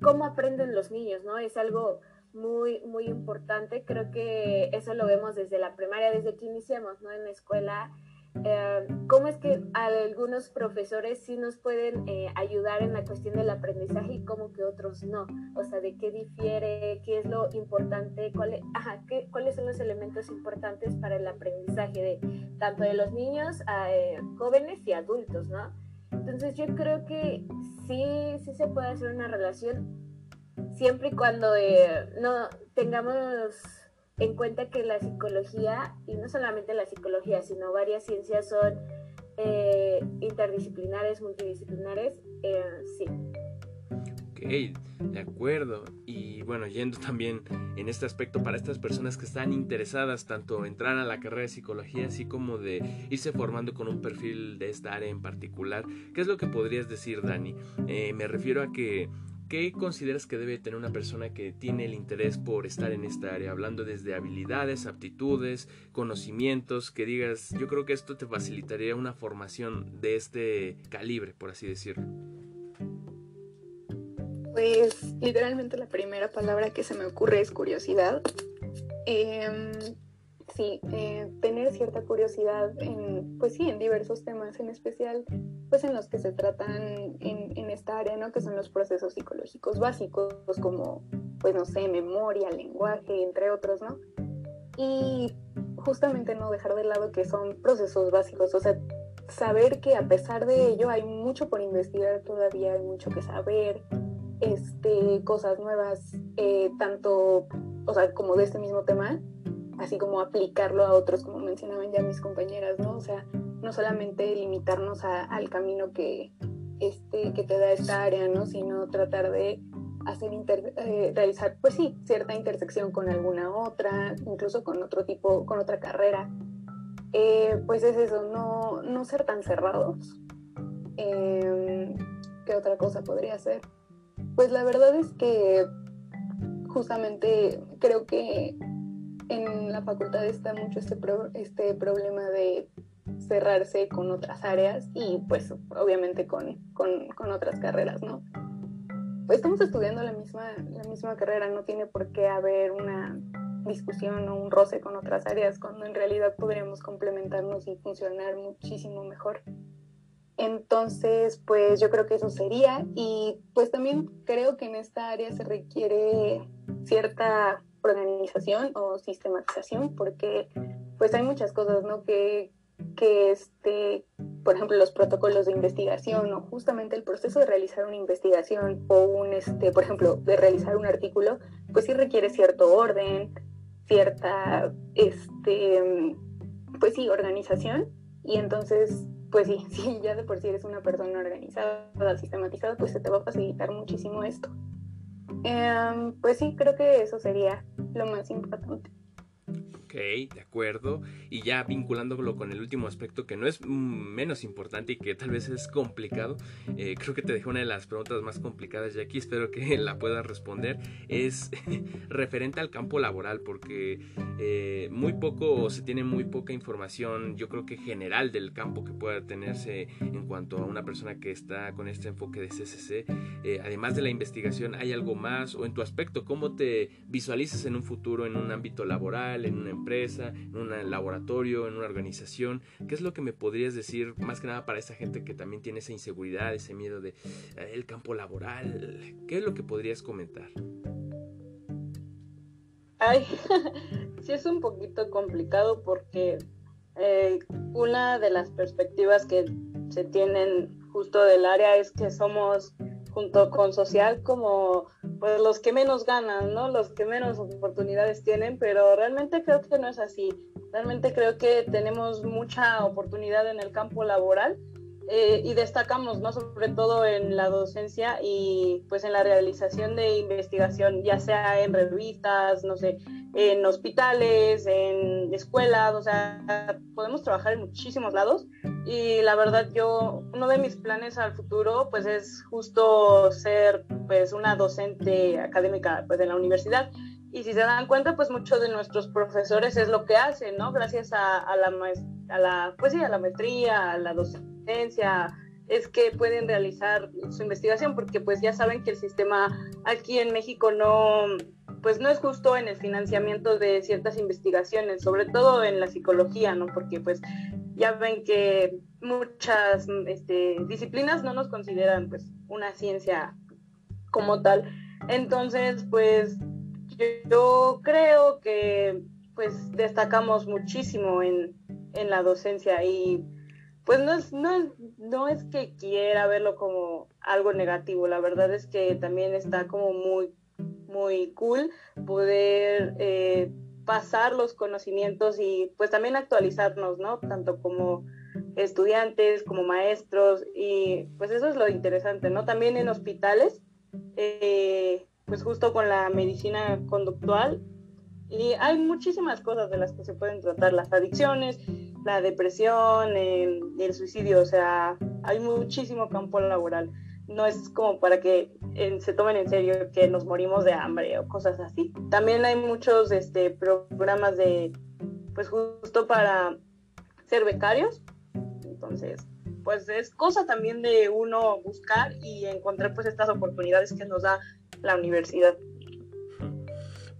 cómo aprenden los niños, ¿no? Es algo muy, muy importante. Creo que eso lo vemos desde la primaria, desde que iniciamos, ¿no? En la escuela eh, cómo es que algunos profesores sí nos pueden eh, ayudar en la cuestión del aprendizaje y cómo que otros no. O sea, de qué difiere, qué es lo importante, cuál qué, cuáles son los elementos importantes para el aprendizaje de tanto de los niños, eh, jóvenes y adultos, ¿no? Entonces yo creo que sí, sí se puede hacer una relación siempre y cuando no tengamos en cuenta que la psicología, y no solamente la psicología, sino varias ciencias son eh, interdisciplinares, multidisciplinares, eh, sí. Ok, de acuerdo. Y bueno, yendo también en este aspecto para estas personas que están interesadas tanto entrar a la carrera de psicología, así como de irse formando con un perfil de esta área en particular, ¿qué es lo que podrías decir, Dani? Eh, me refiero a que ¿Qué consideras que debe tener una persona que tiene el interés por estar en esta área? Hablando desde habilidades, aptitudes, conocimientos, que digas, yo creo que esto te facilitaría una formación de este calibre, por así decirlo. Pues literalmente la primera palabra que se me ocurre es curiosidad. Em, sí, eh, tener cierta curiosidad en, pues sí, en diversos temas, en especial, pues en los que se tratan en, en, esta área, ¿no? Que son los procesos psicológicos básicos, como, pues no sé, memoria, lenguaje, entre otros, ¿no? Y justamente no dejar de lado que son procesos básicos, o sea, saber que a pesar de ello hay mucho por investigar todavía, hay mucho que saber, este, cosas nuevas, eh, tanto, o sea, como de este mismo tema, así como aplicarlo a otros, como mencionaban ya mis compañeras, ¿no? O sea, no solamente limitarnos al camino que, este, que te da esta área, ¿no? Sino tratar de hacer eh, realizar, pues sí, cierta intersección con alguna otra, incluso con otro tipo, con otra carrera. Eh, pues es eso, no, no ser tan cerrados. Em, ¿Qué otra cosa podría ser? Pues la verdad es que justamente creo que en la facultad está mucho este, este problema de cerrarse con otras áreas y pues obviamente con, con, con otras carreras, ¿no? Pues estamos estudiando la misma, la misma carrera, no tiene por qué haber una discusión o un roce con otras áreas, cuando en realidad podríamos complementarnos y funcionar muchísimo mejor. Entonces, pues yo creo que eso sería y pues también creo que en esta área se requiere cierta organización o sistematización porque pues hay muchas cosas, ¿no? Que, que este, por ejemplo, los protocolos de investigación o justamente el proceso de realizar una investigación o un, este, por ejemplo, de realizar un artículo, pues sí requiere cierto orden, cierta, este, pues sí, organización y entonces pues sí, sí, ya de por sí eres una persona organizada, sistematizada, pues se te va a facilitar muchísimo esto. Em, pues sí, creo que eso sería lo más importante. Ok, de acuerdo. Y ya vinculándolo con el último aspecto que no es menos importante y que tal vez es complicado, eh, creo que te dejé una de las preguntas más complicadas y aquí espero que la puedas responder, es referente al campo laboral, porque eh, muy poco, se tiene muy poca información, yo creo que general del campo que pueda tenerse en cuanto a una persona que está con este enfoque de CCC. Eh, además de la investigación, ¿hay algo más? O en tu aspecto, ¿cómo te visualizas en un futuro en un ámbito laboral, en una empresa, en un laboratorio, en una organización? ¿Qué es lo que me podrías decir más que nada para esa gente que también tiene esa inseguridad, ese miedo de eh, el campo laboral? ¿Qué es lo que podrías comentar? Ay, sí es un poquito complicado porque eh, una de las perspectivas que se tienen justo del área es que somos junto con social como pues los que menos ganan, ¿no? Los que menos oportunidades tienen, pero realmente creo que no es así. Realmente creo que tenemos mucha oportunidad en el campo laboral eh, y destacamos, ¿no? Sobre todo en la docencia y pues en la realización de investigación, ya sea en revistas, no sé, en hospitales, en escuelas, o sea, podemos trabajar en muchísimos lados y la verdad yo, uno de mis planes al futuro pues es justo ser pues una docente académica pues en la universidad y si se dan cuenta pues muchos de nuestros profesores es lo que hacen, ¿no? Gracias a, a la, a la, pues sí, a la maestría, a la docencia, es que pueden realizar su investigación porque pues ya saben que el sistema aquí en México no pues no es justo en el financiamiento de ciertas investigaciones, sobre todo en la psicología, ¿no? Porque pues ya ven que muchas este, disciplinas no nos consideran pues una ciencia como tal. Entonces, pues yo, creo que pues destacamos muchísimo en, en, la docencia y pues no es, no, no es que quiera verlo como algo negativo, la verdad es que también está como muy, muy cool poder eh, pasar los conocimientos y pues también actualizarnos, ¿no? Tanto como estudiantes, como maestros y pues eso es lo interesante, ¿no? También en hospitales, eh, pues justo con la medicina conductual y hay muchísimas cosas de las que se pueden tratar, las adicciones, la depresión, el, suicidio, o sea, hay muchísimo campo laboral no es como para que se tomen en serio que nos morimos de hambre o cosas así. También hay muchos este, programas de, pues justo para ser becarios. Entonces, pues es cosa también de uno buscar y encontrar pues estas oportunidades que nos da la universidad.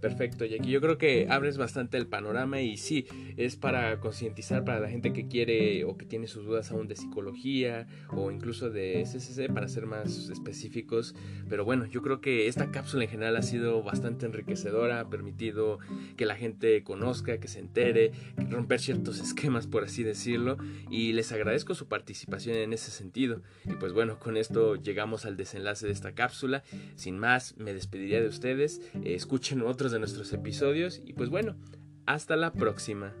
Perfecto, aquí yo creo que abres bastante el panorama y sí, es para concientizar para la gente que quiere o que tiene sus dudas aún de psicología o incluso de SSC para ser más específicos. Pero bueno, yo creo que esta cápsula en general ha sido bastante enriquecedora, ha permitido que la gente conozca, que se entere, romper ciertos esquemas por así decirlo y les agradezco su participación en ese sentido. Y pues bueno, con esto llegamos al desenlace de esta cápsula. Sin más, me despediría de ustedes. escuchen otros de nuestros episodios y pues bueno, hasta la próxima.